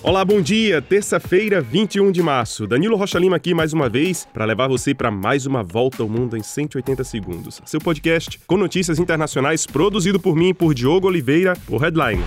Olá, bom dia. Terça-feira, 21 de março. Danilo Rocha Lima aqui mais uma vez para levar você para mais uma volta ao mundo em 180 segundos. Seu podcast com notícias internacionais produzido por mim e por Diogo Oliveira, o Headline.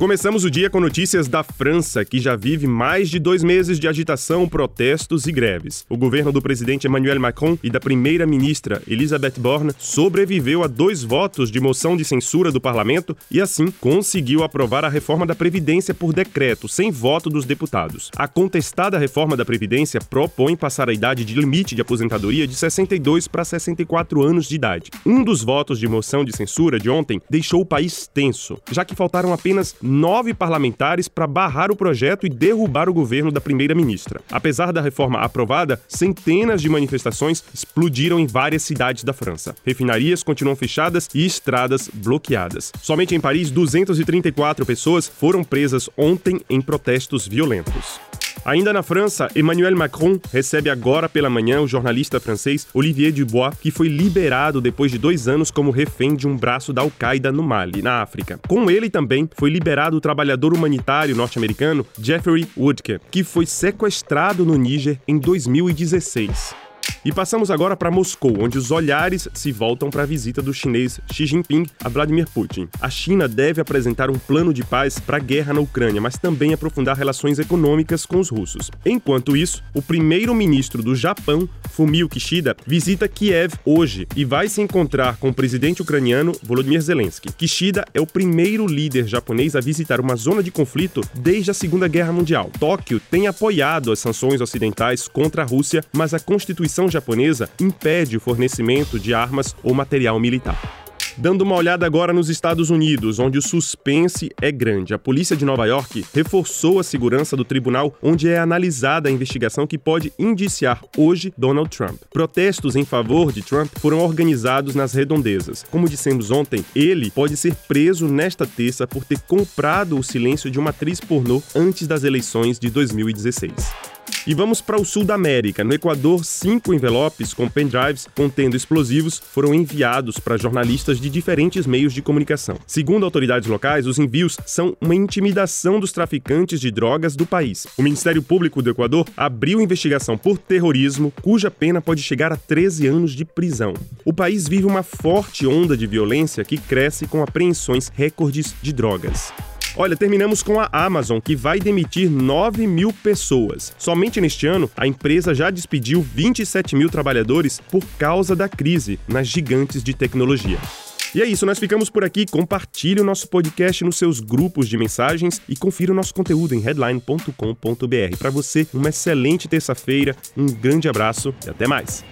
Começamos o dia com notícias da França, que já vive mais de dois meses de agitação, protestos e greves. O governo do presidente Emmanuel Macron e da primeira-ministra Elisabeth Borne sobreviveu a dois votos de moção de censura do parlamento e, assim, conseguiu aprovar a reforma da Previdência por decreto, sem voto dos deputados. A contestada reforma da Previdência propõe passar a idade de limite de aposentadoria de 62 para 64 anos de idade. Um dos votos de moção de censura de ontem deixou o país tenso, já que faltaram apenas nove parlamentares para barrar o projeto e derrubar o governo da primeira-ministra. Apesar da reforma aprovada, centenas de manifestações explodiram em várias cidades da França. Refinarias continuam fechadas e estradas bloqueadas. Somente em Paris, 234 pessoas foram presas ontem em protestos violentos. Ainda na França, Emmanuel Macron recebe agora pela manhã o jornalista francês Olivier Dubois, que foi liberado depois de dois anos como refém de um braço da Al-Qaeda no Mali, na África. Com ele também foi liberado o trabalhador humanitário norte-americano Jeffrey Woodke, que foi sequestrado no Níger em 2016. E passamos agora para Moscou, onde os olhares se voltam para a visita do chinês Xi Jinping a Vladimir Putin. A China deve apresentar um plano de paz para a guerra na Ucrânia, mas também aprofundar relações econômicas com os russos. Enquanto isso, o primeiro-ministro do Japão, Fumio Kishida, visita Kiev hoje e vai se encontrar com o presidente ucraniano Volodymyr Zelensky. Kishida é o primeiro líder japonês a visitar uma zona de conflito desde a Segunda Guerra Mundial. Tóquio tem apoiado as sanções ocidentais contra a Rússia, mas a Constituição japonesa impede o fornecimento de armas ou material militar. Dando uma olhada agora nos Estados Unidos, onde o suspense é grande. A polícia de Nova York reforçou a segurança do tribunal onde é analisada a investigação que pode indiciar hoje Donald Trump. Protestos em favor de Trump foram organizados nas redondezas. Como dissemos ontem, ele pode ser preso nesta terça por ter comprado o silêncio de uma atriz pornô antes das eleições de 2016. E vamos para o sul da América. No Equador, cinco envelopes com pendrives contendo explosivos foram enviados para jornalistas de diferentes meios de comunicação. Segundo autoridades locais, os envios são uma intimidação dos traficantes de drogas do país. O Ministério Público do Equador abriu investigação por terrorismo, cuja pena pode chegar a 13 anos de prisão. O país vive uma forte onda de violência que cresce com apreensões recordes de drogas. Olha, terminamos com a Amazon, que vai demitir 9 mil pessoas. Somente neste ano, a empresa já despediu 27 mil trabalhadores por causa da crise nas gigantes de tecnologia. E é isso, nós ficamos por aqui. Compartilhe o nosso podcast nos seus grupos de mensagens e confira o nosso conteúdo em headline.com.br. Para você, uma excelente terça-feira, um grande abraço e até mais.